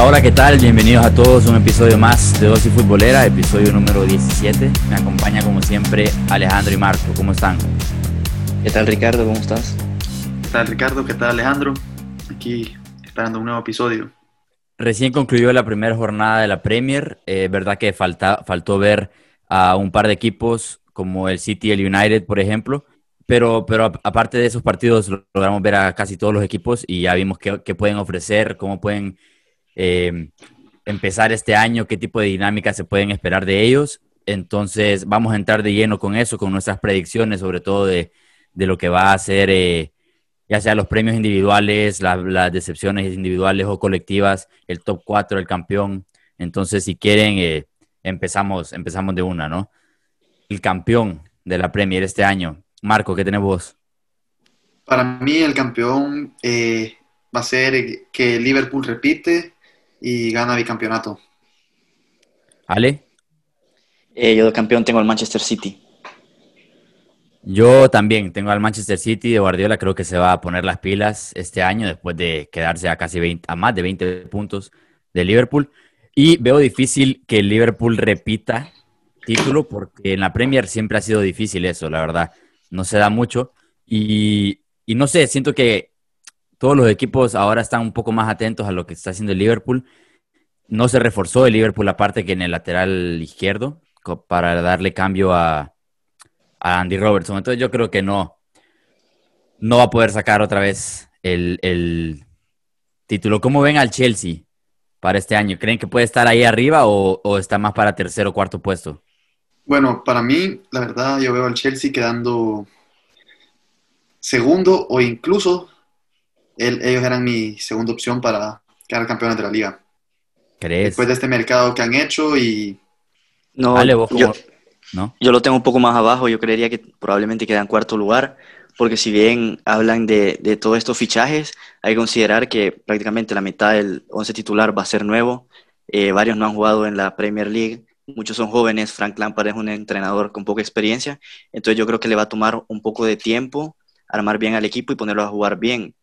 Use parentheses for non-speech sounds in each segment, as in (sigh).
Hola, hola, ¿qué tal? Bienvenidos a todos a un episodio más de Dosis Futbolera, episodio número 17. Me acompaña como siempre Alejandro y Marco. ¿Cómo están? ¿Qué tal Ricardo? ¿Cómo estás? ¿Qué tal Ricardo? ¿Qué tal Alejandro? Aquí esperando un nuevo episodio. Recién concluyó la primera jornada de la Premier. Eh, verdad que falta, faltó ver a un par de equipos como el City y el United, por ejemplo. Pero, pero aparte de esos partidos, logramos ver a casi todos los equipos y ya vimos qué, qué pueden ofrecer, cómo pueden eh, empezar este año, qué tipo de dinámica se pueden esperar de ellos. Entonces, vamos a entrar de lleno con eso, con nuestras predicciones, sobre todo de, de lo que va a ser, eh, ya sea los premios individuales, las decepciones individuales o colectivas, el top 4, el campeón. Entonces, si quieren, eh, empezamos, empezamos de una, ¿no? El campeón de la Premier este año. Marco, ¿qué tenés vos? Para mí el campeón va a ser que Liverpool repite y gana bicampeonato. ¿Ale? Eh, yo de campeón tengo al Manchester City. Yo también tengo al Manchester City de Guardiola, creo que se va a poner las pilas este año después de quedarse a casi 20, a más de 20 puntos de Liverpool. Y veo difícil que el Liverpool repita título porque en la Premier siempre ha sido difícil eso, la verdad. No se da mucho. Y, y no sé, siento que todos los equipos ahora están un poco más atentos a lo que está haciendo el Liverpool. No se reforzó el Liverpool aparte que en el lateral izquierdo para darle cambio a, Andy Robertson. Entonces yo creo que no, no va a poder sacar otra vez el, título. ¿Cómo ven al Chelsea para este año? ¿Creen que puede estar ahí arriba o, o está más para tercer o cuarto puesto? Bueno, para mí, la verdad, yo veo al Chelsea quedando segundo o incluso ellos eran mi segunda opción para quedar campeones de la liga. ¿Crees? Después de este mercado que han hecho y... No, yo, ¿no? yo lo tengo un poco más abajo, yo creería que probablemente queda en cuarto lugar, porque si bien hablan de, de todos estos fichajes, hay que considerar que prácticamente la mitad del once titular va a ser nuevo, eh, varios no han jugado en la Premier League, muchos son jóvenes, Frank Lampard es un entrenador con poca experiencia, entonces yo creo que le va a tomar un poco de tiempo armar bien al equipo y ponerlo a jugar bien.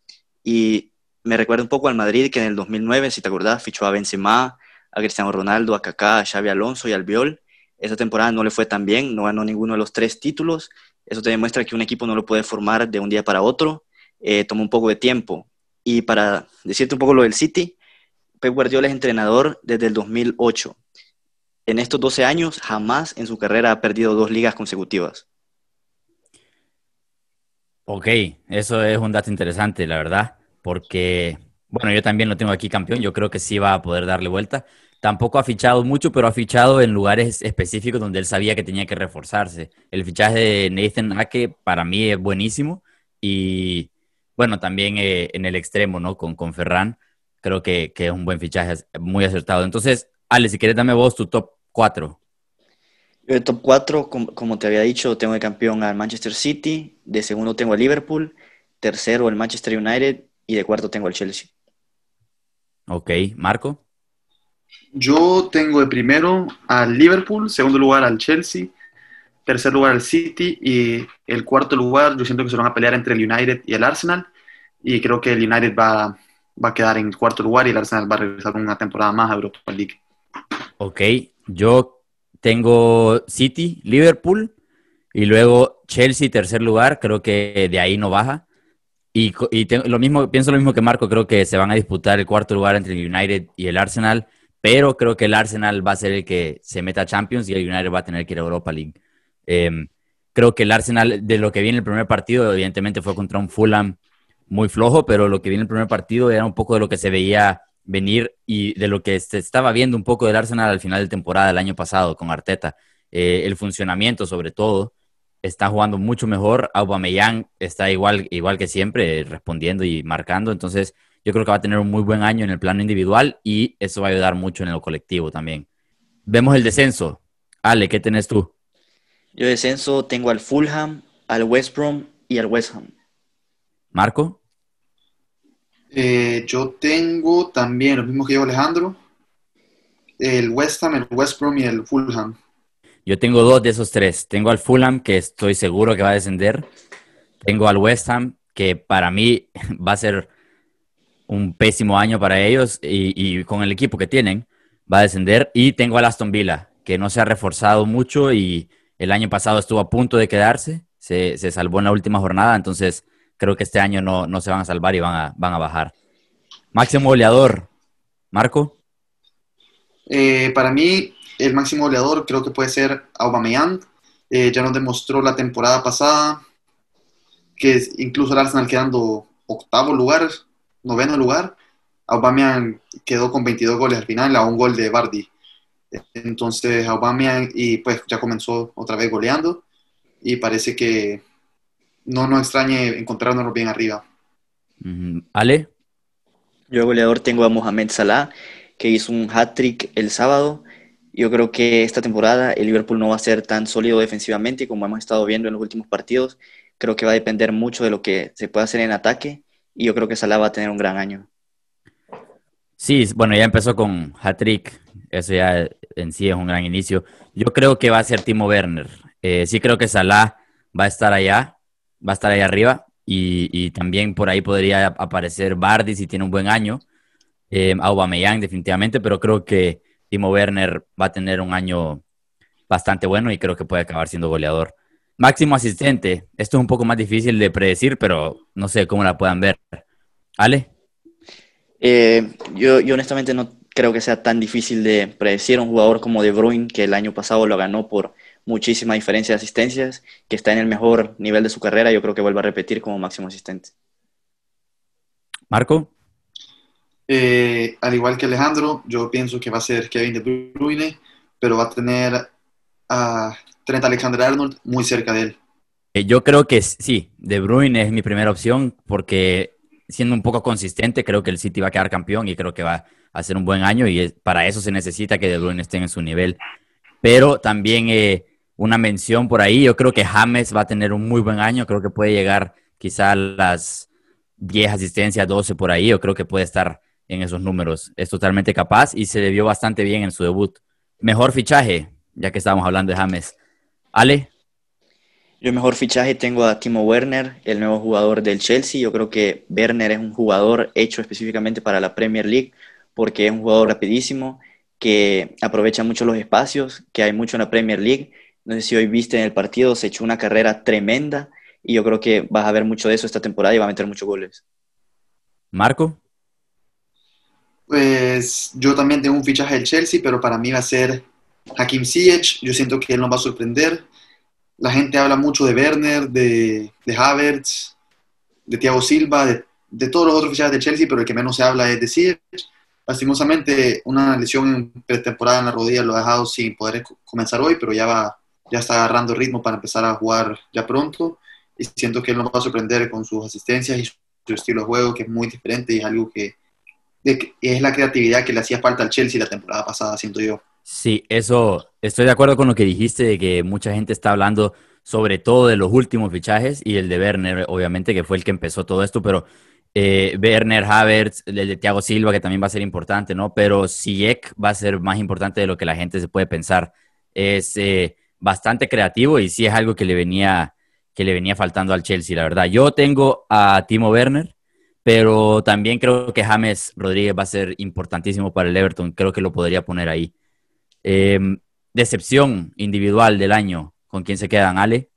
Y me recuerda un poco al Madrid que en el 2009, si te acordás, fichó a Benzema, a Cristiano Ronaldo, a Kaká, a Xavi Alonso y al Viol. Esa temporada no le fue tan bien, no ganó ninguno de los tres títulos. Eso te demuestra que un equipo no lo puede formar de un día para otro. Eh, toma un poco de tiempo. Y para decirte un poco lo del City, Pep Guardiola es entrenador desde el 2008. En estos 12 años, jamás en su carrera ha perdido dos ligas consecutivas. Ok, eso es un dato interesante, la verdad, porque, bueno, yo también lo tengo aquí campeón, yo creo que sí va a poder darle vuelta. Tampoco ha fichado mucho, pero ha fichado en lugares específicos donde él sabía que tenía que reforzarse. El fichaje de Nathan Ake para mí es buenísimo y, bueno, también eh, en el extremo, ¿no? Con, con Ferran, creo que, que, es un buen fichaje, muy acertado. Entonces, Ale, si quieres, dame vos tu top 4. El top 4, como, te había dicho, tengo de campeón al Manchester City, de segundo tengo al Liverpool, tercero el Manchester United y de cuarto tengo al Chelsea. Ok, Marco. Yo tengo de primero al Liverpool, segundo lugar al Chelsea, tercer lugar al City y el cuarto lugar yo siento que se van a pelear entre el United y el Arsenal y creo que el United va, va a quedar en el cuarto lugar y el Arsenal va a regresar una temporada más a Europa League. Ok, yo tengo City, Liverpool y luego Chelsea, tercer lugar. Creo que de ahí no baja. Y, lo mismo, pienso lo mismo que Marco. Creo que se van a disputar el cuarto lugar entre el United y el Arsenal. Pero creo que el Arsenal va a ser el que se meta a Champions y el United va a tener que ir a Europa League. Em, creo que el Arsenal, de lo que viene el primer partido, evidentemente fue contra un Fulham muy flojo, pero lo que viene el primer partido era un poco de lo que se veía venir y de lo que se estaba viendo un poco del Arsenal al final de temporada del año pasado con Arteta. Eh, el funcionamiento, sobre todo, está jugando mucho mejor. Aubameyang está igual, igual que siempre, respondiendo y marcando. Entonces, yo creo que va a tener un muy buen año en el plano individual y eso va a ayudar mucho en el colectivo también. Vemos el descenso. Ale, ¿qué tenés tú? Yo descenso tengo al Fulham, al West Brom y al West Ham. ¿Marco? Eh, yo tengo también lo mismo que yo, Alejandro, el West Ham, el West Brom y el Fulham. Yo tengo dos de esos tres. Tengo al Fulham, que estoy seguro que va a descender. Tengo al West Ham, que para mí (laughs) va a ser un pésimo año para ellos y, con el equipo que tienen va a descender. Y tengo a Aston Villa, que no se ha reforzado mucho y el año pasado estuvo a punto de quedarse, se, salvó en la última jornada, entonces creo que este año no, se van a salvar y van a, van a bajar. Máximo goleador, Marco. Eh, para mí, el máximo goleador creo que puede ser Aubameyang. Eh, ya nos demostró la temporada pasada que incluso el Arsenal quedando octavo lugar, noveno lugar, Aubameyang quedó con 22 goles al final, a un gol de Bardi. Entonces Aubameyang y pues ya comenzó otra vez goleando y parece que no nos extrañe encontrarnos bien arriba. Ale. Yo goleador tengo a Mohamed Salah, que hizo un hat-trick el sábado. Yo creo que esta temporada el Liverpool no va a ser tan sólido defensivamente como hemos estado viendo en los últimos partidos. Creo que va a depender mucho de lo que se pueda hacer en ataque y yo creo que Salah va a tener un gran año. Sí, bueno, ya empezó con hat-trick, eso ya en sí es un gran inicio. Yo creo que va a ser Timo Werner. Eh, sí creo que Salah va a estar allá, va a estar allá arriba y, también por ahí podría aparecer Bardi si tiene un buen año, eh, Aubameyang definitivamente, pero creo que Timo Werner va a tener un año bastante bueno y creo que puede acabar siendo goleador. Máximo asistente, esto es un poco más difícil de predecir, pero no sé cómo la puedan ver. Ale. Eh, yo, yo, honestamente no creo que sea tan difícil de predecir un jugador como De Bruyne, que el año pasado lo ganó por muchísima diferencia de asistencias, que está en el mejor nivel de su carrera, yo creo que vuelva a repetir como máximo asistente. Marco. Eh, al igual que Alejandro, yo pienso que va a ser Kevin De Bruyne, pero va a tener a Trent Alexander-Arnold muy cerca de él. Eh, yo creo que sí, De Bruyne es mi primera opción porque siendo un poco consistente, creo que el City va a quedar campeón y creo que va a hacer un buen año y para eso se necesita que De Bruyne esté en su nivel. Pero también eh, una mención por ahí, yo creo que James va a tener un muy buen año, creo que puede llegar quizá a las 10 asistencias, 12 por ahí, yo creo que puede estar en esos números. Es totalmente capaz y se le vio bastante bien en su debut. Mejor fichaje, ya que estábamos hablando de James. Ale. Yo mejor fichaje tengo a Timo Werner, el nuevo jugador del Chelsea. Yo creo que Werner es un jugador hecho específicamente para la Premier League porque es un jugador rapidísimo, que aprovecha mucho los espacios, que hay mucho en la Premier League. No sé si hoy viste en el partido, se echó una carrera tremenda y yo creo que vas a ver mucho de eso esta temporada y va a meter muchos goles. Marco. Pues yo también tengo un fichaje del Chelsea, pero para mí va a ser Hakim Ziyech, yo siento que él nos va a sorprender. La gente habla mucho de Werner, de, de Havertz, de Thiago Silva, de, todos los otros fichajes de Chelsea, pero el que menos se habla es de Ziyech. Lastimosamente, una lesión en pretemporada en la rodilla lo ha dejado sin poder comenzar hoy, pero ya, va, ya está agarrando ritmo para empezar a jugar ya pronto. Y siento que él nos va a sorprender con sus asistencias y su estilo de juego, que es muy diferente y es algo que, es la creatividad que le hacía falta al Chelsea la temporada pasada, siento yo. Sí, eso, estoy de acuerdo con lo que dijiste, de que mucha gente está hablando sobre todo de los últimos fichajes y el de Werner, obviamente, que fue el que empezó todo esto, pero eh, Werner, Havertz, el de Thiago Silva, que también va a ser importante, ¿no? Pero Ziyech va a ser más importante de lo que la gente se puede pensar. Es eh, bastante creativo y sí es algo que le venía que le venía faltando al Chelsea, la verdad. Yo tengo a Timo Werner, pero también creo que James Rodríguez va a ser importantísimo para el Everton. Creo que lo podría poner ahí. Em, decepción individual del año, ¿con quién se quedan, Ale?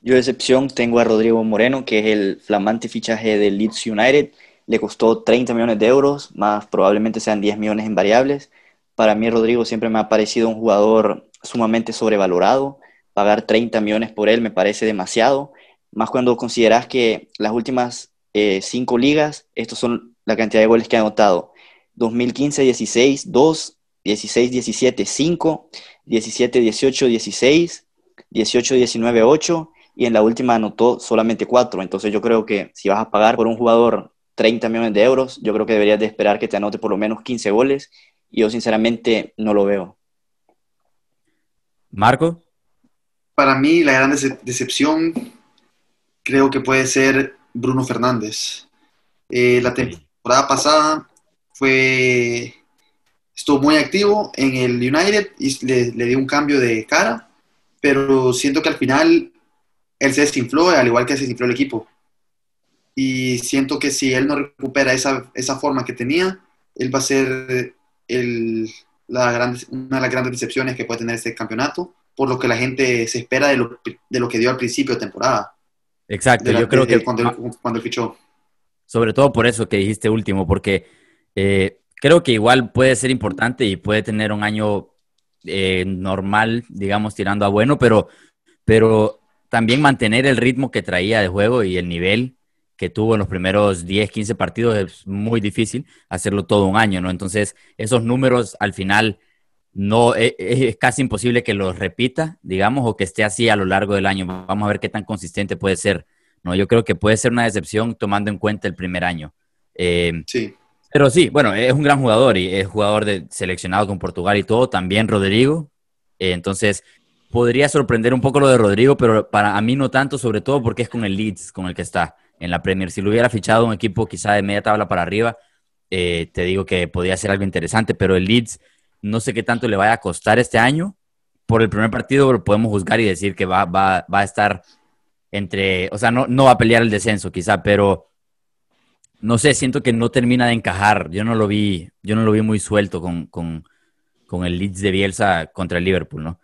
Yo de excepción tengo a Rodrigo Moreno, que es el flamante fichaje del Leeds United. Le costó 30 millones de euros, más probablemente sean 10 millones en variables. Para mí Rodrigo siempre me ha parecido un jugador sumamente sobrevalorado. Pagar 30 millones por él me parece demasiado, más cuando consideras que las últimas eh, cinco ligas, estos son la cantidad de goles que ha anotado. 2015, 16, 2, 16, 17, 5, 17, 18, 16, 18, 19, 8 y en la última anotó solamente 4. Entonces yo creo que si vas a pagar por un jugador 30 millones de euros, yo creo que deberías de esperar que te anote por lo menos 15 goles y yo sinceramente no lo veo. Marco. Para mí la gran decepción creo que puede ser Bruno Fernández. Eh, la temporada pasada fue estuvo muy activo en el United y le, dio un cambio de cara, pero siento que al final él se desinfló, al igual que se desinfló el equipo. y siento que si él no recupera esa, esa forma que tenía, él va a ser el, la gran, una de las grandes decepciones que puede tener este campeonato, por lo que la gente se espera de lo, de lo que dio al principio de temporada. Exacto, yo creo que... Cuando, cuando fichó. Sobre todo por eso que dijiste último, porque eh, creo que igual puede ser importante y puede tener un año eh, normal, digamos, tirando a bueno, pero, pero también mantener el ritmo que traía de juego y el nivel que tuvo en los primeros 10, 15 partidos es muy difícil hacerlo todo un año, ¿no? Entonces, esos números al final no e, e, es, casi imposible que los repita, digamos, o que esté así a lo largo del año. Vamos a ver qué tan consistente puede ser, ¿no? Yo creo que puede ser una decepción tomando en cuenta el primer año. Eh, sí. Pero sí, bueno, es un gran jugador y es jugador de, seleccionado con Portugal y todo, también Rodrigo. Eh, entonces, podría sorprender un poco lo de Rodrigo, pero para a mí no tanto, sobre todo porque es con el Leeds con el que está en la Premier. Si lo hubiera fichado un equipo quizá de media tabla para arriba, eh, te digo que podría ser algo interesante, pero el Leeds no sé qué tanto le vaya a costar este año. Por el primer partido lo podemos juzgar y decir que va, va, va a estar entre, o sea, no, no va a pelear el descenso quizá, pero no sé, siento que no termina de encajar. Yo no lo vi, yo no lo vi muy suelto con, con, con el Leeds de Bielsa contra el Liverpool, ¿no?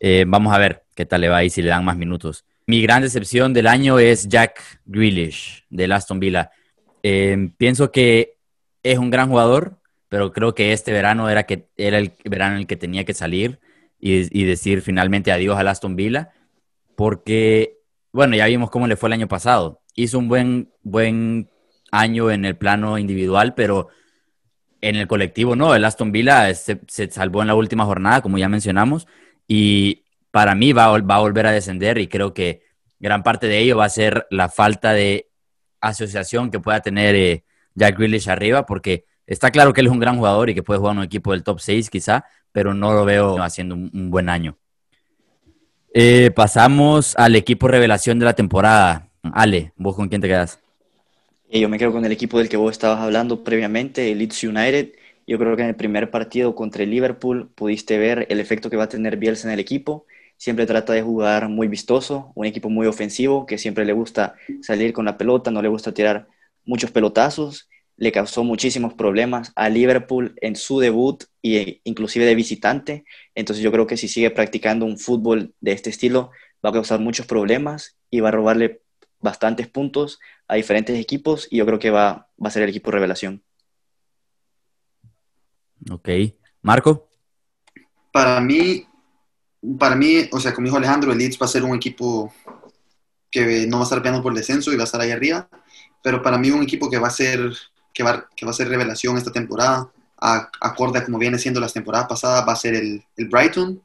Eh, vamos a ver qué tal le va y si le dan más minutos. Mi gran decepción del año es Jack Grealish de Aston Villa. Eh, pienso que es un gran jugador, pero creo que este verano era, que, era el verano en el que tenía que salir y, decir finalmente adiós al Aston Villa, porque, bueno, ya vimos cómo le fue el año pasado. Hizo un buen, buen año en el plano individual, pero en el colectivo no. El Aston Villa se, se salvó en la última jornada, como ya mencionamos, y para mí va, va, a volver a descender y creo que gran parte de ello va a ser la falta de asociación que pueda tener eh, Jack Grealish arriba, porque está claro que él es un gran jugador y que puede jugar en un equipo del top 6 quizá, pero no lo veo haciendo un, buen año. Eh, pasamos al equipo revelación de la temporada. Ale, ¿vos con quién te quedas? Eh, yo me quedo con el equipo del que vos estabas hablando previamente, el Leeds United. Yo creo que en el primer partido contra el Liverpool pudiste ver el efecto que va a tener Bielsa en el equipo. Siempre trata de jugar muy vistoso, un equipo muy ofensivo que siempre le gusta salir con la pelota, no le gusta tirar muchos pelotazos. Le causó muchísimos problemas a Liverpool en su debut e inclusive de visitante. Entonces yo creo que si sigue practicando un fútbol de este estilo va a causar muchos problemas y va a robarle bastantes puntos a diferentes equipos y yo creo que va, va a ser el equipo revelación. Ok. Marco. Para mí, para mí, o sea, como dijo Alejandro, el Leeds va a ser un equipo que no va a estar peleando por descenso y va a estar ahí arriba, pero para mí un equipo que va a ser, que va, que va a ser revelación esta temporada, acorde a como viene siendo las temporadas pasadas, va a ser el, el Brighton.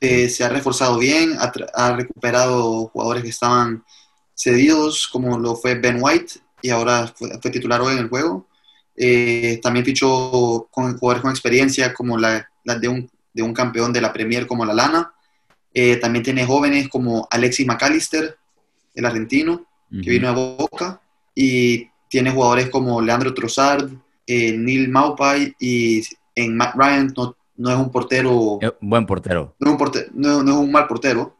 Eh, se ha reforzado bien, ha, ha, recuperado jugadores que estaban cedidos, como lo fue Ben White, y ahora fue, fue titular hoy en el juego. Eh, también fichó con jugadores con experiencia como la, de, un, de, un, campeón de la Premier como la Lana. Eh, también tiene jóvenes como Alexis McAllister, el argentino, que vino a Boca. Y tiene jugadores como Leandro Trossard, eh, Neil Maupay y en Matt Ryan no, no es un portero. Buen portero. No es un, portero, no, es un mal portero.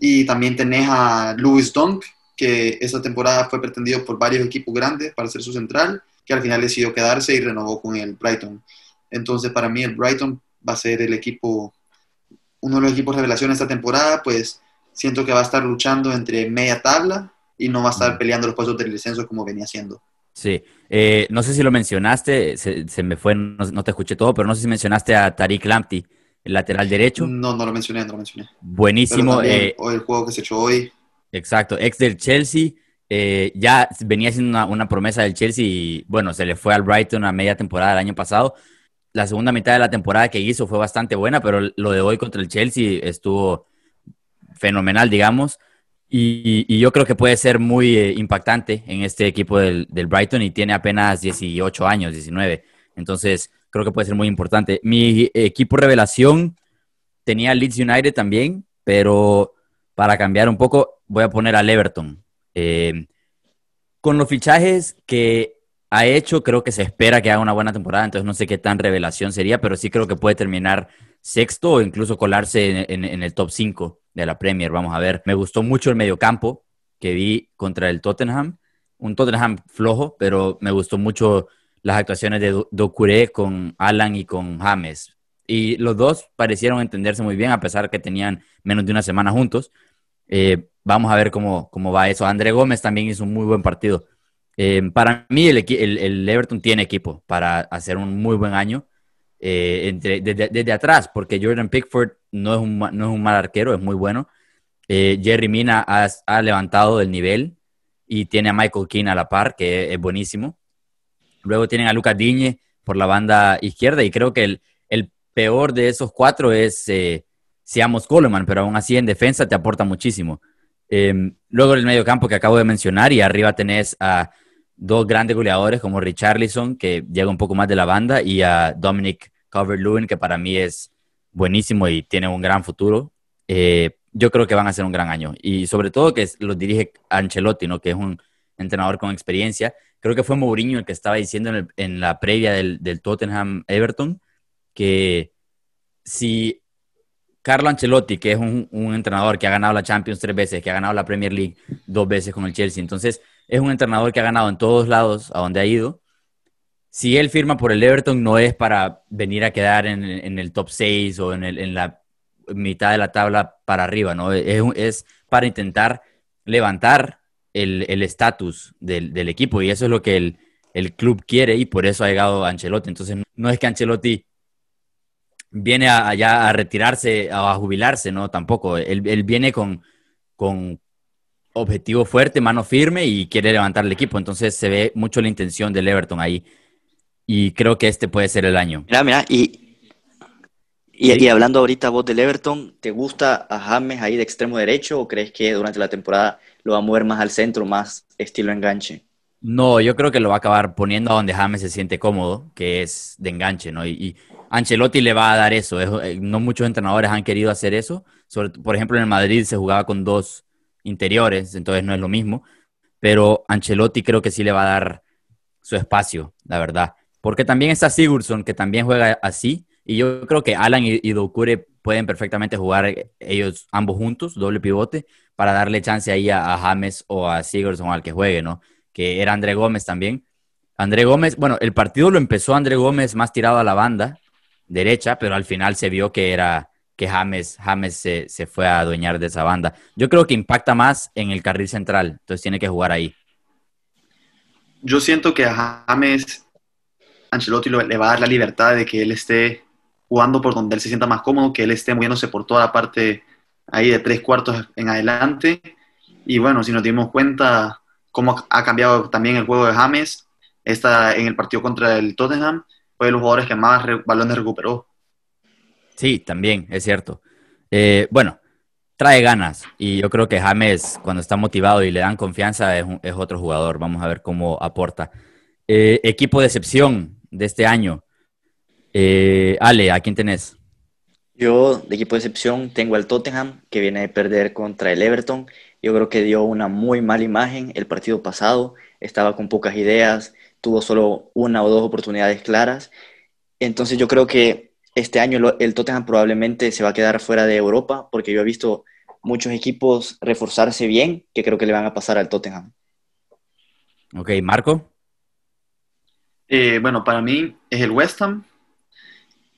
Y también tenés a Louis Dunk, que esta temporada fue pretendido por varios equipos grandes para ser su central que al final decidió quedarse y renovó con el Brighton. Entonces, para mí, el Brighton va a ser el equipo, uno de los equipos revelación esta temporada, pues siento que va a estar luchando entre media tabla y no va a estar peleando los puestos del descenso como venía haciendo. Sí, eh, no sé si lo mencionaste, se, me fue, no, te escuché todo, pero no sé si mencionaste a Tariq Lamptey, el lateral derecho. No, no lo mencioné, no lo mencioné. Buenísimo. Eh, el juego que se echó hoy. Exacto, ex del Chelsea, eh, ya venía siendo una, promesa del Chelsea y bueno, se le fue al Brighton a media temporada el año pasado. La segunda mitad de la temporada que hizo fue bastante buena, pero lo de hoy contra el Chelsea estuvo fenomenal, digamos. Y, yo creo que puede ser muy eh, impactante en este equipo del, Brighton y tiene apenas 18 años, 19. Entonces, creo que puede ser muy importante. Mi equipo revelación tenía Leeds United también, pero para cambiar un poco, voy a poner al Everton. Eh, con los fichajes que ha hecho, creo que se espera que haga una buena temporada, entonces no sé qué tan revelación sería, pero sí creo que puede terminar sexto o incluso colarse en, el top 5 de la Premier. Vamos a ver. Me gustó mucho el mediocampo que vi contra el Tottenham. un Tottenham flojo, pero me gustó mucho las actuaciones de Docuré con Alan y con James. Y los dos parecieron entenderse muy bien, a pesar que tenían menos de una semana juntos. Eh, vamos a ver cómo, cómo va eso. André Gómez también hizo un muy buen partido. Eh, para mí, el, el, Everton tiene equipo para hacer un muy buen año eh, entre, desde, atrás, porque Jordan Pickford no es un, no es un mal arquero, es muy bueno. Jerry Mina ha, ha, levantado el nivel y tiene a Michael Keane a la par, que es buenísimo. Luego tienen a Lucas Digne por la banda izquierda y creo que el, peor de esos cuatro es eh, Seamos Coleman, pero aún así en defensa te aporta muchísimo. Em, luego el medio campo que acabo de mencionar y arriba tenés a dos grandes goleadores como Richarlison, que llega un poco más de la banda, y a Dominic Calvert-Lewin, que para mí es buenísimo y tiene un gran futuro. Eh, yo creo que van a ser un gran año. Y sobre todo que los dirige Ancelotti, ¿no? que es un entrenador con experiencia creo que fue Mourinho el que estaba diciendo en, la previa del, Tottenham Everton que si Carlo Ancelotti, que es un, entrenador que ha ganado la Champions tres veces, que ha ganado la Premier League dos veces con el Chelsea, entonces es un entrenador que ha ganado en todos lados a donde ha ido. Si él firma por el Everton, no es para venir a quedar en, el top 6 o en, la mitad de la tabla para arriba, ¿no? Es, es para intentar levantar el estatus del, equipo y eso es lo que el, el, club quiere y por eso ha llegado Ancelotti. Entonces no es que Ancelotti viene allá a retirarse o a jubilarse, no, tampoco. Él, él viene con, con objetivo fuerte, mano firme y quiere levantar el equipo. Entonces se ve mucho la intención del Everton ahí. Y creo que este puede ser el año. Mira, mira, y, y, hablando ahorita vos del Everton, ¿te gusta a James ahí de extremo derecho o crees que durante la temporada lo va a mover más al centro, más estilo enganche. No, yo creo que lo va a acabar poniendo a donde James se siente cómodo, que es de enganche, ¿no? Y, Ancelotti le va a dar eso. Eh, no muchos entrenadores han querido hacer eso. por ejemplo, en el Madrid se jugaba con dos interiores, entonces no es lo mismo. Pero Ancelotti creo que sí le va a dar su espacio, la verdad. Porque también está Sigurdsson, que también juega así. Y yo creo que Alan y, y pueden perfectamente jugar ellos ambos juntos, doble pivote, para darle chance ahí a, James o a Sigurdsson al que juegue, ¿no? Que era André Gómez también. André Gómez, bueno, el partido lo empezó André Gómez más tirado a la banda derecha, pero al final se vio que era que James, James se, se fue a adueñar de esa banda. Yo creo que impacta más en el carril central, entonces tiene que jugar ahí. Yo siento que a James Ancelotti le va a dar la libertad de que él esté jugando por donde él se sienta más cómodo, que él esté moviéndose por toda la parte ahí de tres cuartos en adelante. Y bueno, si nos dimos cuenta cómo ha cambiado también el juego de James, está en el partido contra el Tottenham, fue de los jugadores que más balones recuperó. Sí, también, es cierto. Eh, bueno, trae ganas y yo creo que James, cuando está motivado y le dan confianza, es, otro jugador. Vamos a ver cómo aporta. Eh, equipo de excepción de este año. Eh, Ale, ¿a quién tenés? Yo, de equipo de excepción, tengo al Tottenham, que viene de perder contra el Everton. Yo creo que dio una muy mala imagen el partido pasado. Estaba con pocas ideas, tuvo solo una o dos oportunidades claras. Entonces yo creo que este año el Tottenham probablemente se va a quedar fuera de Europa, porque yo he visto muchos equipos reforzarse bien, que creo que le van a pasar al Tottenham. Ok, Marco. Eh, bueno, para mí es el West Ham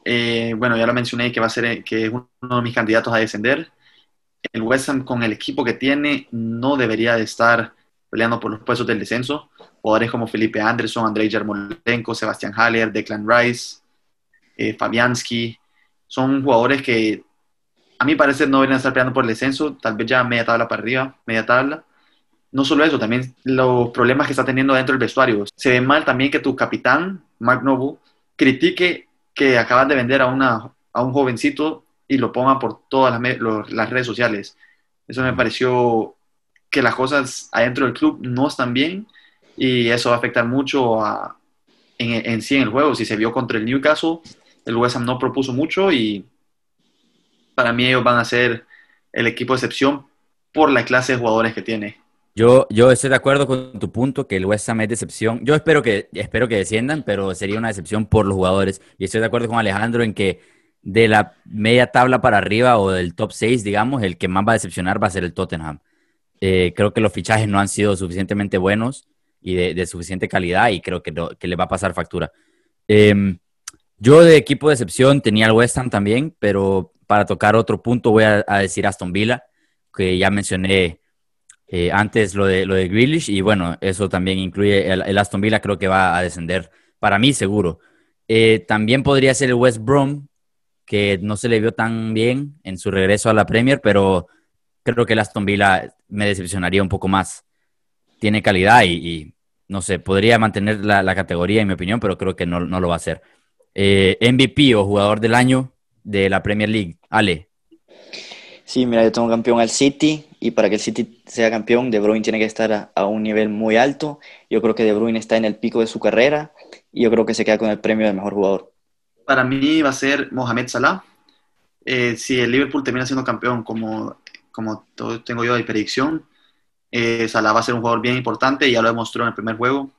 eh, bueno, ya lo mencioné que va a ser que es uno de mis candidatos a descender. El West Ham con el equipo que tiene no debería de estar peleando por los puestos del descenso. Jugadores como Felipe Anderson, Andrei Yarmolenko, Sebastián Haller, Declan Rice, eh, Fabianski, son jugadores que a mí parece no deberían estar peleando por el descenso, tal vez ya media tabla para arriba, media tabla. No solo eso, también los problemas que está teniendo dentro del vestuario. Se ve mal también que tu capitán, Mark Noble, critique que acaban de vender a, una, a un jovencito y lo pongan por todas las, redes sociales. Eso me pareció que las cosas adentro del club no están bien y eso va a afectar mucho a, en, en, sí en el juego. Si se vio contra el Newcastle, el West Ham no propuso mucho y para mí ellos van a ser el equipo de excepción por la clase de jugadores que tiene. Yo, yo estoy de acuerdo con tu punto, que el West Ham es decepción. Yo espero que, espero que desciendan, pero sería una decepción por los jugadores. Y estoy de acuerdo con Alejandro en que de la media tabla para arriba o del top 6, digamos, el que más va a decepcionar va a ser el Tottenham. Eh, creo que los fichajes no han sido suficientemente buenos y de, suficiente calidad y creo que, que, le va a pasar factura. Em, yo de equipo de excepción tenía el West Ham también, pero para tocar otro punto voy a, decir Aston Villa, que ya mencioné eh, antes lo de, lo de Grealish y bueno, eso también incluye el, Aston Villa, creo que va a descender para mí seguro. Eh, también podría ser el West Brom, que no se le vio tan bien en su regreso a la Premier, pero creo que el Aston Villa me decepcionaría un poco más. Tiene calidad y, no sé, podría mantener la, categoría en mi opinión, pero creo que no, lo va a hacer. Eh, MVP o jugador del año de la Premier League, Ale. Sí, mira, yo tengo campeón al City y para que el City sea campeón, De Bruyne tiene que estar a, un nivel muy alto. Yo creo que De Bruyne está en el pico de su carrera y yo creo que se queda con el premio de mejor jugador. Para mí va a ser Mohamed Salah. Eh, si el Liverpool termina siendo campeón, como, como tengo yo de predicción, eh, Salah va a ser un jugador bien importante, ya lo demostró en el primer juego.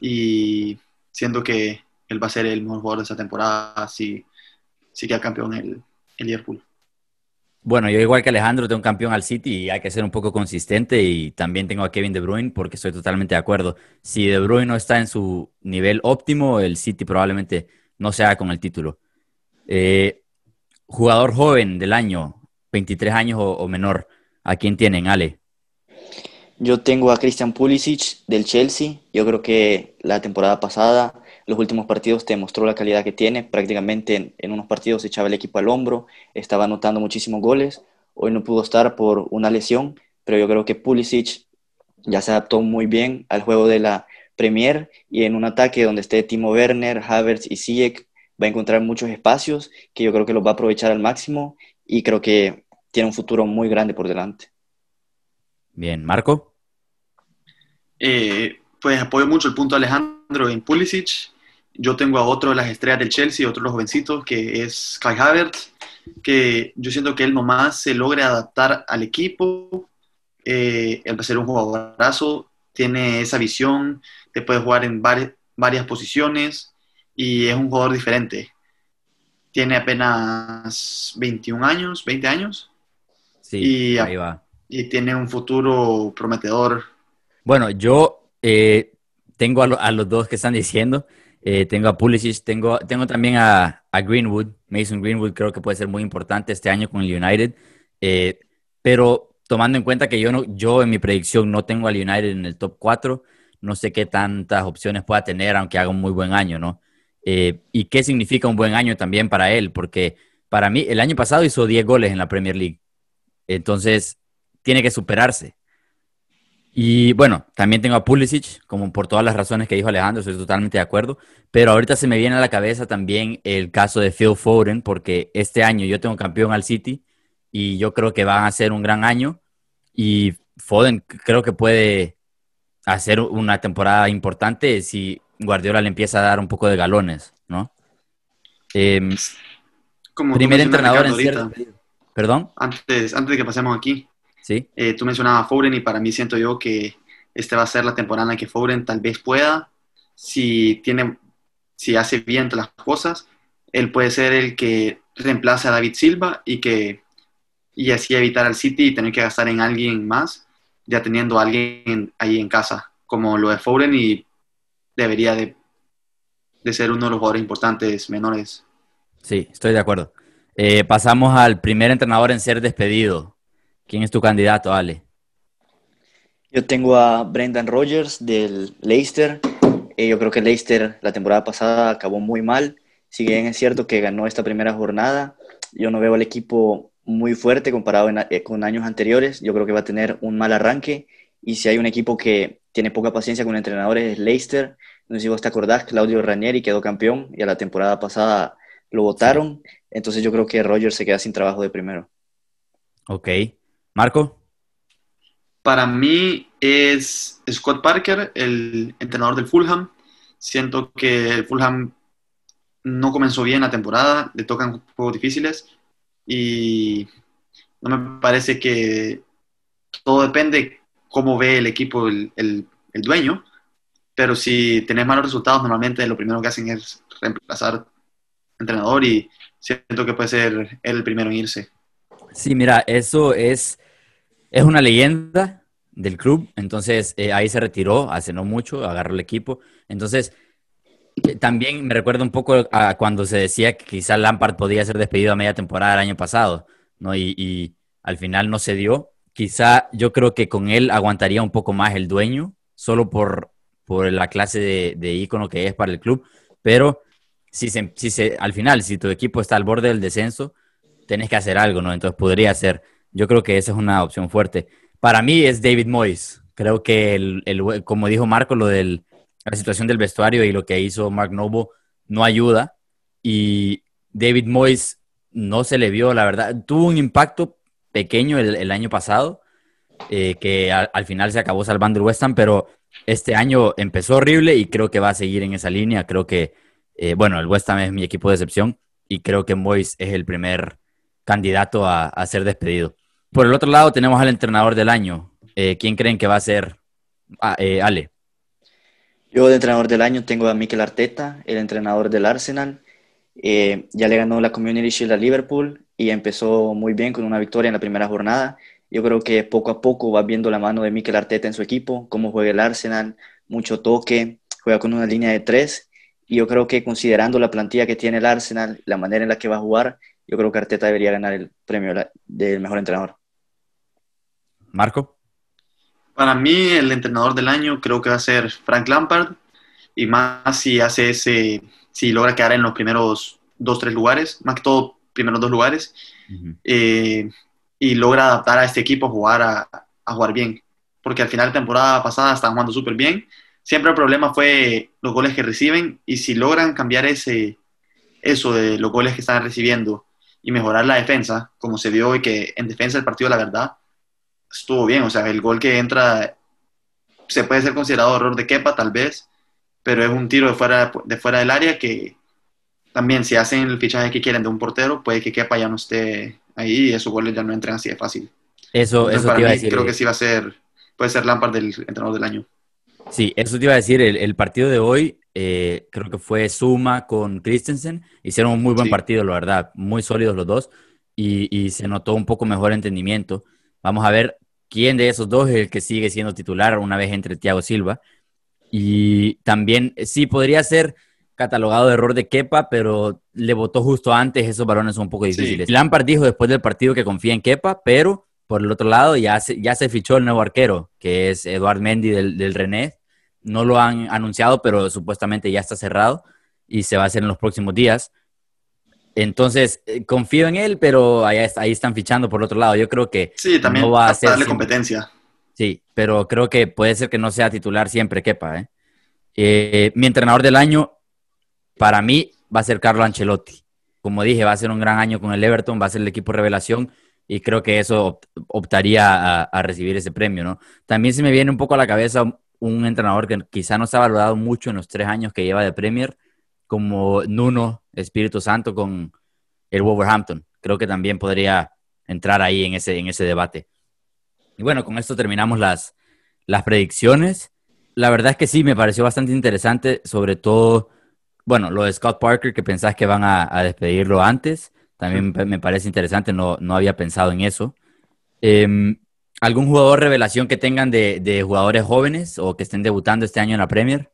Y siento que él va a ser el mejor jugador de esa temporada si, si queda campeón el, el Liverpool. Bueno, yo igual que Alejandro tengo un campeón al City y hay que ser un poco consistente y también tengo a Kevin De Bruyne porque estoy totalmente de acuerdo. Si De Bruyne no está en su nivel óptimo, el City probablemente no se haga con el título. Eh, jugador joven del año, 23 años o, menor, ¿a quién tienen, Ale? Yo tengo a Christian Pulisic del Chelsea. Yo creo que la temporada pasada los últimos partidos te mostró la calidad que tiene. Prácticamente en, unos partidos echaba el equipo al hombro, estaba anotando muchísimos goles. Hoy no pudo estar por una lesión, pero yo creo que Pulisic ya se adaptó muy bien al juego de la Premier y en un ataque donde esté Timo Werner, Havertz y Ziyech va a encontrar muchos espacios que yo creo que los va a aprovechar al máximo y creo que tiene un futuro muy grande por delante. Bien, Marco. Eh, pues apoyo mucho el punto de Alejandro en Pulisic. Yo tengo a otro de las estrellas del Chelsea, otro de los jovencitos, que es Kai Havertz, que yo siento que él nomás se logra adaptar al equipo. Eh, él va a ser un jugadorazo, tiene esa visión, te puede jugar en varias, varias posiciones y es un jugador diferente. Tiene apenas 21 años, 20 años. Sí, y, ahí va. Y tiene un futuro prometedor. Bueno, yo eh, tengo a, los dos que están diciendo. Eh, tengo a Pulisic, tengo, tengo también a, Greenwood. Mason Greenwood creo que puede ser muy importante este año con el United. Eh, pero tomando en cuenta que yo, no, yo en mi predicción no tengo al United en el top 4, no sé qué tantas opciones pueda tener, aunque haga un muy buen año, ¿no? Eh, y qué significa un buen año también para él, porque para mí el año pasado hizo 10 goles en la Premier League. Entonces, tiene que superarse. Y bueno, también tengo a Pulisic, como por todas las razones que dijo Alejandro, estoy totalmente de acuerdo. Pero ahorita se me viene a la cabeza también el caso de Phil Foden, porque este año yo tengo campeón al City y yo creo que van a ser un gran año. Y Foden creo que puede hacer una temporada importante si Guardiola le empieza a dar un poco de galones, ¿no? Em, como primer entrenador en cierto... ¿Perdón? Antes, antes de que pasemos aquí, ¿Sí? Eh, tú mencionabas a Foden y para mí siento yo que esta va a ser la temporada en que Foden tal vez pueda, si, tiene, si hace bien las cosas, él puede ser el que reemplace a David Silva y que y así evitar al City y tener que gastar en alguien más, ya teniendo a alguien ahí en casa, como lo de Foden y debería de, de ser uno de los jugadores importantes menores. Sí, estoy de acuerdo. Eh, pasamos al primer entrenador en ser despedido. ¿Quién es tu candidato, Ale? Yo tengo a Brendan Rodgers del Leicester. Eh, yo creo que Leicester la temporada pasada acabó muy mal. Si bien es cierto que ganó esta primera jornada, yo no veo al equipo muy fuerte comparado eh, con años anteriores. Yo creo que va a tener un mal arranque. Y si hay un equipo que tiene poca paciencia con entrenadores es Leicester. No sé si vos te acordás, Claudio Ranieri quedó campeón y a la temporada pasada lo votaron. Entonces yo creo que Rodgers se queda sin trabajo de primero. Ok. Marco. Para mí es Scott Parker, el entrenador del Fulham. Siento que el Fulham no comenzó bien la temporada, le tocan juegos difíciles y no me parece que todo depende cómo ve el equipo el, el, dueño, pero si tenés malos resultados, normalmente lo primero que hacen es reemplazar entrenador y siento que puede ser él el primero en irse. Sí, mira, eso es, es una leyenda del club, entonces eh, ahí se retiró hace no mucho, agarró el equipo. Entonces, eh, también me recuerda un poco a cuando se decía que quizá Lampard podía ser despedido a media temporada el año pasado, ¿no? Y, al final no se dio. Quizá yo creo que con él aguantaría un poco más el dueño, solo por, por la clase de, de ícono que es para el club, pero si se, si se, al final, si tu equipo está al borde del descenso, tenés que hacer algo, ¿no? Entonces podría ser. Yo creo que esa es una opción fuerte. Para mí es David Moyes. Creo que, el, el, como dijo Marco, lo de la situación del vestuario y lo que hizo Mark Noble no ayuda. Y David Moyes no se le vio, la verdad. Tuvo un impacto pequeño el, año pasado, eh, que al, final se acabó salvando el West Ham, pero este año empezó horrible y creo que va a seguir en esa línea. Creo que, eh, bueno, el West Ham es mi equipo de excepción y creo que Moyes es el primer candidato a, a ser despedido. Por el otro lado tenemos al entrenador del año. Eh, ¿Quién creen que va a ser ah, eh, Ale? Yo de entrenador del año tengo a Mikel Arteta, el entrenador del Arsenal. Eh, ya le ganó la Community Shield a Liverpool y empezó muy bien con una victoria en la primera jornada. Yo creo que poco a poco va viendo la mano de Mikel Arteta en su equipo, cómo juega el Arsenal, mucho toque, juega con una línea de tres. Y yo creo que considerando la plantilla que tiene el Arsenal, la manera en la que va a jugar, yo creo que Arteta debería ganar el premio del mejor entrenador. Marco. Para mí, el entrenador del año creo que va a ser Frank Lampard, y más si hace ese, si logra quedar en los primeros dos, tres lugares, más que todo, primeros dos lugares, eh, y logra adaptar a este equipo a jugar, a, jugar bien. Porque al final de temporada pasada estaban jugando súper bien. Siempre el problema fue los goles que reciben, y si logran cambiar ese, eso de los goles que están recibiendo y mejorar la defensa, como se dio hoy, que en defensa el partido, la verdad, estuvo bien. O sea, el gol que entra se puede ser considerado error de Kepa, tal vez, pero es un tiro de fuera, de fuera del área que también si hacen el fichaje que quieren de un portero, puede que Kepa ya no esté ahí y esos goles ya no entren así de fácil. Eso, eso para mí, Creo que sí va a ser, puede ser Lampard del entrenador del año. Sí, eso te iba a decir, el, partido de hoy eh, creo que fue Suma con Christensen, hicieron un muy buen partido, la verdad, muy sólidos los dos y, y se notó un poco mejor entendimiento. Vamos a ver quién de esos dos es el que sigue siendo titular una vez entre Thiago Silva. Y también, eh, sí, podría ser catalogado de error de Kepa, pero le votó justo antes, esos balones son un poco difíciles. Lampard dijo después del partido que confía en Kepa, pero por el otro lado ya se, ya se fichó el nuevo arquero, que es Eduard Mendy del, del René. No lo han anunciado, pero supuestamente ya está cerrado y se va a hacer en los próximos días. Entonces, eh, confío en él, pero ahí, ahí, están fichando por otro lado. Yo creo que sí, también no va a darle competencia. Sí, pero creo que puede ser que no sea titular siempre, quepa. ¿eh? ¿eh? mi entrenador del año, para mí, va a ser Carlo Ancelotti. Como dije, va a ser un gran año con el Everton, va a ser el equipo revelación y creo que eso optaría a, recibir ese premio, ¿no? También se me viene un poco a la cabeza un entrenador que quizá no se ha valorado mucho en los tres años que lleva de Premier, como Nuno Espíritu Santo con el Wolverhampton. Creo que también podría entrar ahí en ese, en ese debate. Y bueno, con esto terminamos las, las predicciones. La verdad es que sí, me pareció bastante interesante, sobre todo, bueno, lo de Scott Parker, que pensás que van a, despedirlo antes. También me parece interesante, no, no había pensado en eso. Em, ¿Algún jugador revelación que tengan de, de, jugadores jóvenes o que estén debutando este año en la Premier?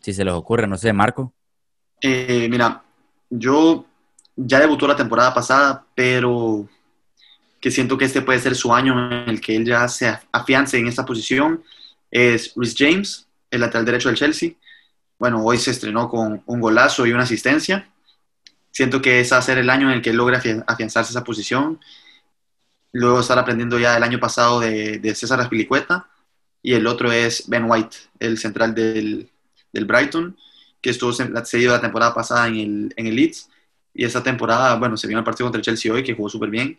Si se les ocurre, no sé, Marco. Eh, mira, yo ya debutó la temporada pasada, pero que siento que este puede ser su año en el que él ya se afiance en esta posición, es Rhys James, el lateral derecho del Chelsea. Bueno, hoy se estrenó con un golazo y una asistencia. Siento que ese va a ser el año en el que él logra afianzarse esa posición. Luego estar aprendiendo ya el año pasado de, César Aspilicueta. Y el otro es Ben White, el central del Brighton que estuvo cedido la temporada pasada en el, en el Leeds. Y esta temporada, bueno, se vio el partido contra el Chelsea hoy, que jugó súper bien.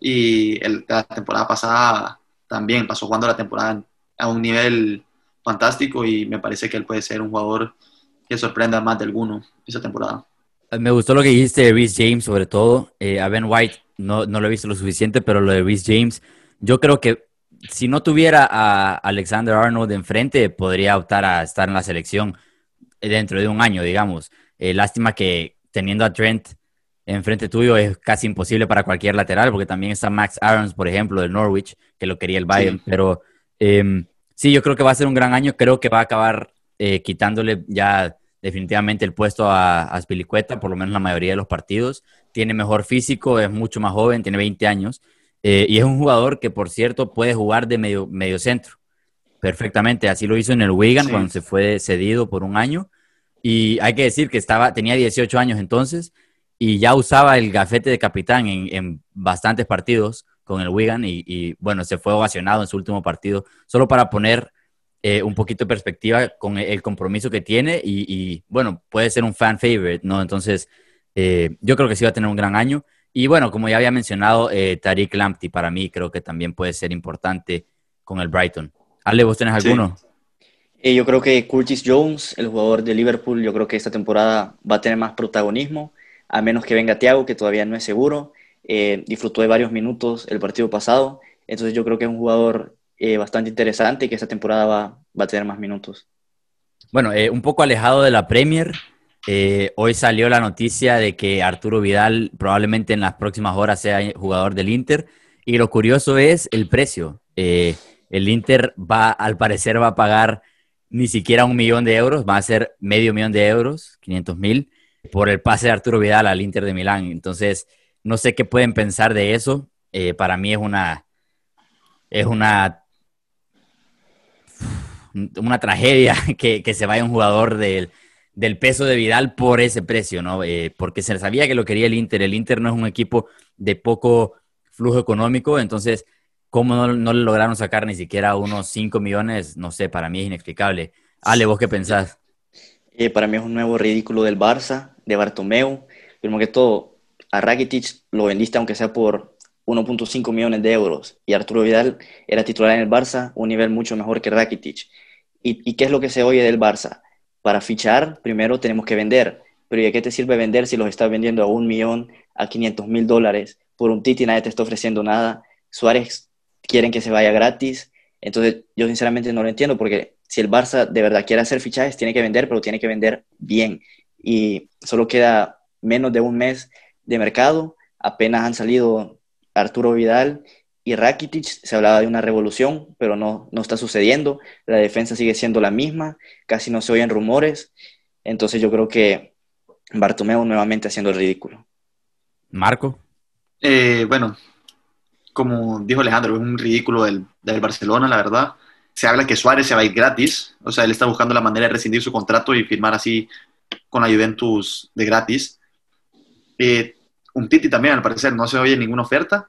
Y la temporada pasada también pasó jugando la temporada a un nivel fantástico y me parece que él puede ser un jugador que sorprenda más de alguno esa temporada. Me gustó lo que dijiste de Reece James, sobre todo. Eh, a Ben White no, no lo he visto lo suficiente, pero lo de Reece James, yo creo que si no tuviera a Alexander Arnold enfrente, podría optar a estar en la selección dentro de un año, digamos. Eh, lástima que teniendo a Trent enfrente tuyo es casi imposible para cualquier lateral, porque también está Max Arons, por ejemplo, del Norwich, que lo quería el Bayern, pero Em, sí, yo creo que va a ser un gran año. Creo que va a acabar eh, quitándole ya definitivamente el puesto a, a Spilicueta, por lo menos la mayoría de los partidos. Tiene mejor físico, es mucho más joven, tiene 20 años. Eh, y es un jugador que, por cierto, puede jugar de medio, medio centro perfectamente. Así lo hizo en el Wigan cuando se fue cedido por un año. Y hay que decir que estaba, tenía 18 años entonces y ya usaba el gafete de capitán en, bastantes partidos con el Wigan y, bueno, se fue ovacionado en su último partido, solo para poner eh, un poquito de perspectiva con el compromiso que tiene y, bueno, puede ser un fan favorite, ¿no? Entonces, eh, yo creo que sí va a tener un gran año. Y bueno, como ya había mencionado, eh, Tariq Lamptey para mí creo que también puede ser importante con el Brighton. Ale, ¿vos tenés alguno? Eh, yo creo que Curtis Jones, el jugador de Liverpool, yo creo que esta temporada va a tener más protagonismo, a menos que venga Thiago, que todavía no es seguro. Eh, disfrutó de varios minutos el partido pasado, entonces yo creo que es un jugador eh, bastante interesante y que esta temporada va, va a tener más minutos. Bueno, un poco alejado de la Premier, hoy salió la noticia de que Arturo Vidal probablemente en las próximas horas sea jugador del Inter y lo curioso es el precio. El Inter va, al parecer, va a pagar ni siquiera un millón de euros, va a ser medio millón de euros, 500 mil, por el pase de Arturo Vidal al Inter de Milán. Entonces, no sé qué pueden pensar de eso. Eh, para mí es una, es una, una tragedia (laughs) que, se vaya un jugador del, peso de Vidal por ese precio, ¿no? Eh, porque se sabía que lo quería el Inter. El Inter no es un equipo de poco flujo económico, entonces ¿Cómo no, le lograron sacar ni siquiera unos 5 millones? No sé, para mí es inexplicable. Ale, ¿vos qué pensás? Eh, para mí es un nuevo ridículo del Barça, de Bartomeu. Primero que todo, a Rakitic lo vendiste aunque sea por 1.5 millones de euros. Y Arturo Vidal era titular en el Barça, un nivel mucho mejor que Rakitic. ¿Y, ¿Y qué es lo que se oye del Barça? Para fichar, primero tenemos que vender. Pero ¿y qué te sirve vender si los estás vendiendo a un millón, a 500 mil dólares? Por un Titi nadie te está ofreciendo nada. Suárez quieren que se vaya gratis. Entonces, yo sinceramente no lo entiendo porque si el Barça de verdad quiere hacer fichajes, tiene que vender, pero tiene que vender bien. Y solo queda menos de un mes de mercado. Apenas han salido Arturo Vidal y Rakitic. Se hablaba de una revolución, pero no, no está sucediendo. La defensa sigue siendo la misma. Casi no se oyen rumores. Entonces, yo creo que Bartomeu nuevamente haciendo el ridículo. Marco. Eh, bueno, como dijo Alejandro, es un ridículo del, del, Barcelona, la verdad. Se habla que Suárez se va a ir gratis, o sea, él está buscando la manera de rescindir su contrato y firmar así con la Juventus de gratis. Eh, un Titi también, al parecer, no se oye ninguna oferta.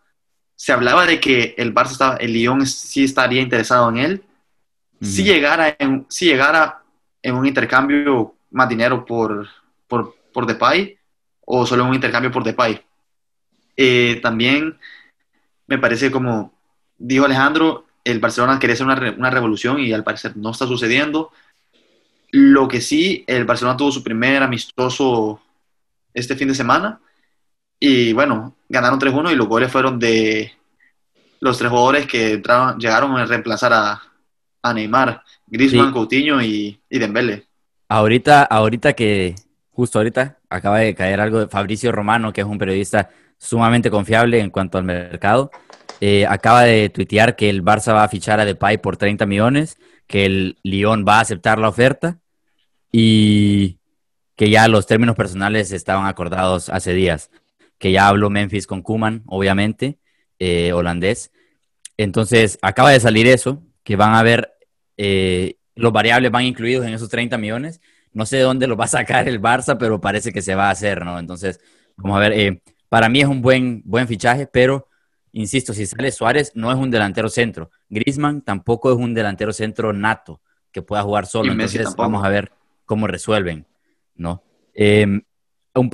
Se hablaba de que el Barça estaba, el Lyon sí estaría interesado en él. Si llegara en, si llegara en un intercambio más dinero por, por, por Depay o solo un intercambio por Depay. Eh, también me parece como dijo Alejandro, el Barcelona quería hacer una, una, revolución y al parecer no está sucediendo. Lo que sí, el Barcelona tuvo su primer amistoso este fin de semana y bueno, ganaron 3-1 y los goles fueron de los tres jugadores que entraron, llegaron a reemplazar a, a Neymar, Griezmann, Coutinho y, y Dembele. Ahorita, ahorita que, justo ahorita, acaba de caer algo de Fabricio Romano, que es un periodista sumamente confiable en cuanto al mercado. Eh, acaba de tuitear que el Barça va a fichar a Depay por 30 millones, que el Lyon va a aceptar la oferta y que ya los términos personales estaban acordados hace días, que ya habló Memphis con Kuman, obviamente, eh, holandés. Entonces, acaba de salir eso, que van a ver, eh, los variables van incluidos en esos 30 millones. No sé de dónde lo va a sacar el Barça, pero parece que se va a hacer, ¿no? Entonces, vamos a ver. Para mí es un buen, buen fichaje, pero insisto, si sale Suárez, no es un delantero centro. Grisman tampoco es un delantero centro nato que pueda jugar solo. Entonces vamos a ver cómo resuelven, ¿no? Em,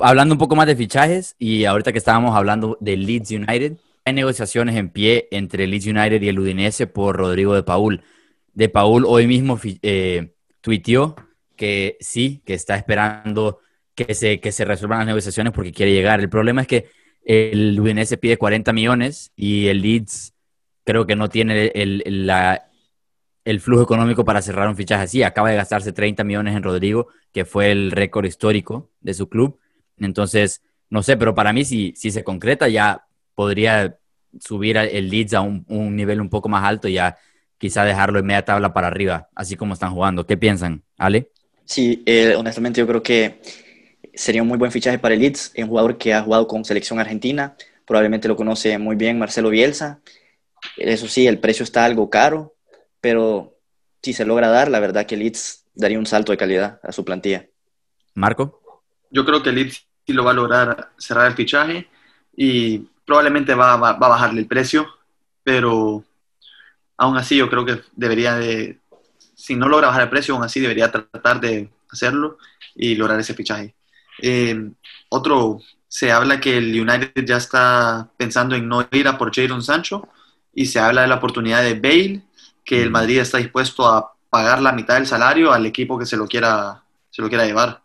hablando un poco más de fichajes y ahorita que estábamos hablando de Leeds United, hay negociaciones en pie entre Leeds United y el Udinese por Rodrigo de Paul. De Paul hoy mismo eh, tuiteó que sí, que está esperando que se, que se resuelvan las negociaciones porque quiere llegar. El problema es que el Udinese pide 40 millones y el Leeds creo que no tiene el, la, el flujo económico para cerrar un fichaje así. Acaba de gastarse 30 millones en Rodrigo, que fue el récord histórico de su club. Entonces, no sé, pero para mí si, si se concreta ya podría subir el Leeds a un, nivel un poco más alto, ya quizá dejarlo en media tabla para arriba, así como están jugando. ¿Qué piensan, Ale? Sí, eh, honestamente yo creo que sería un muy buen fichaje para el Leeds, un jugador que ha jugado con selección argentina, probablemente lo conoce muy bien Marcelo Bielsa. Eso sí, el precio está algo caro, pero si se logra dar, la verdad que el Leeds daría un salto de calidad a su plantilla. Marco. Yo creo que el Leeds sí lo va a lograr cerrar el fichaje y probablemente va, va, va a bajarle el precio, pero aún así yo creo que debería de, si no logra bajar el precio, aún así debería tratar de hacerlo y lograr ese fichaje. Eh, otro, se habla que el United ya está pensando en no ir a por Jadon Sancho y se habla de la oportunidad de Bale, que el Madrid está dispuesto a pagar la mitad del salario al equipo que se lo quiera, se lo quiera llevar.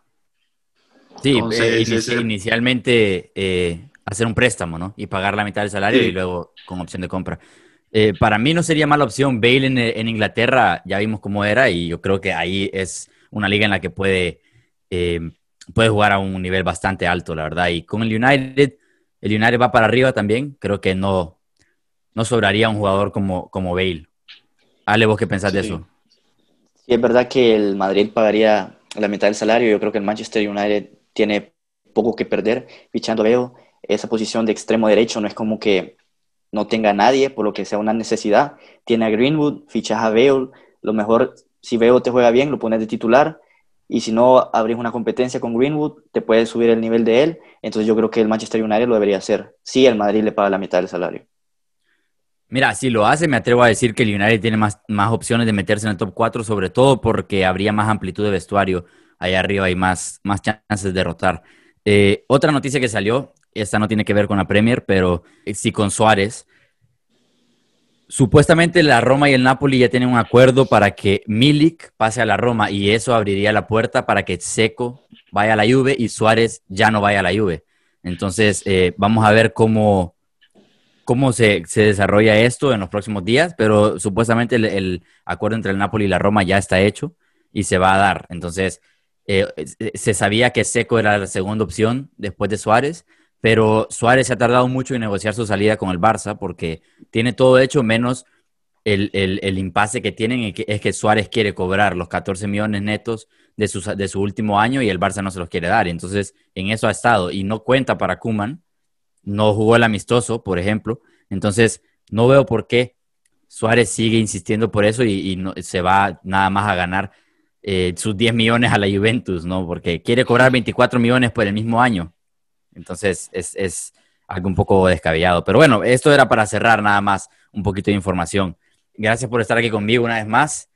Sí, eh, inicialmente eh, hacer un préstamo, ¿no? Y pagar la mitad del salario y luego con opción de compra. Eh, para mí no sería mala opción. Bale en, Inglaterra, ya vimos cómo era y yo creo que ahí es una liga en la que puede, puede jugar a un nivel bastante alto, la verdad. Y con el United, el United va para arriba también. Creo que no, no sobraría un jugador como, como Bale. Ale, ¿vos qué pensás de eso? Sí, es verdad que el Madrid pagaría la mitad del salario. Yo creo que el Manchester United tiene poco que perder fichando a Bale. Esa posición de extremo derecho no es como que no tenga a nadie, por lo que sea una necesidad. Tiene a Greenwood, fichas a Bale, lo mejor, si Bale te juega bien, lo pones de titular, y si no abrís una competencia con Greenwood, te puedes subir el nivel de él, entonces yo creo que el Manchester United lo debería hacer. Sí, el Madrid le paga la mitad del salario. Mira, si lo hace, me atrevo a decir que el United tiene más, más opciones de meterse en el top 4, sobre todo porque habría más amplitud de vestuario allá arriba y más, más chances de rotar. Eh, otra noticia que salió esta no tiene que ver con la Premier, pero sí con Suárez. Supuestamente la Roma y el Napoli ya tienen un acuerdo para que Milik pase a la Roma y eso abriría la puerta para que Seco vaya a la Juve y Suárez ya no vaya a la Juve. Entonces, eh, vamos a ver cómo, cómo se, desarrolla esto en los próximos días, pero supuestamente el, acuerdo entre el Napoli y la Roma ya está hecho y se va a dar. Entonces, eh, se sabía que Seco era la segunda opción después de Suárez, pero Suárez se ha tardado mucho en negociar su salida con el Barça porque tiene todo hecho menos el, el, impasse que tienen es que Suárez quiere cobrar los 14 millones netos de su, de su último año y el Barça no se los quiere dar. Entonces, en eso ha estado y no cuenta para Kuman. No jugó el amistoso, por ejemplo. Entonces, no veo por qué Suárez sigue insistiendo por eso y, no, se va nada más a ganar eh, sus 10 millones a la Juventus, ¿no? Porque quiere cobrar 24 millones por el mismo año. Entonces es, algo un poco descabellado. Pero bueno, esto era para cerrar nada más un poquito de información. Gracias por estar aquí conmigo una vez más.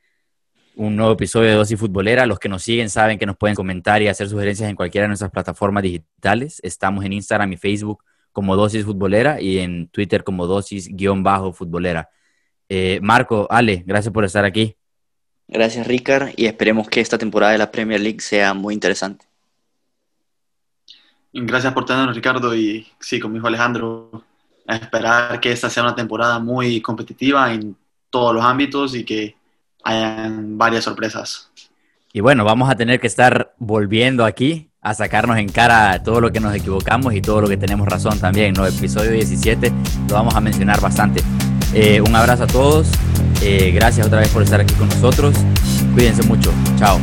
Un nuevo episodio de Dosis Futbolera. Los que nos siguen saben que nos pueden comentar y hacer sugerencias en cualquiera de nuestras plataformas digitales. Estamos en Instagram y Facebook como Dosis Futbolera y en Twitter como Dosis-Futbolera. Eh, Marco, Ale, gracias por estar aquí. Gracias, Ricard, y esperemos que esta temporada de la Premier League sea muy interesante. Gracias por tenernos, Ricardo, y sí, con mi hijo Alejandro, a esperar que esta sea una temporada muy competitiva en todos los ámbitos y que hayan varias sorpresas. Y bueno, vamos a tener que estar volviendo aquí a sacarnos en cara todo lo que nos equivocamos y todo lo que tenemos razón también, ¿no? Episodio 17 lo vamos a mencionar bastante. Eh, un abrazo a todos, eh, gracias otra vez por estar aquí con nosotros, cuídense mucho, chao.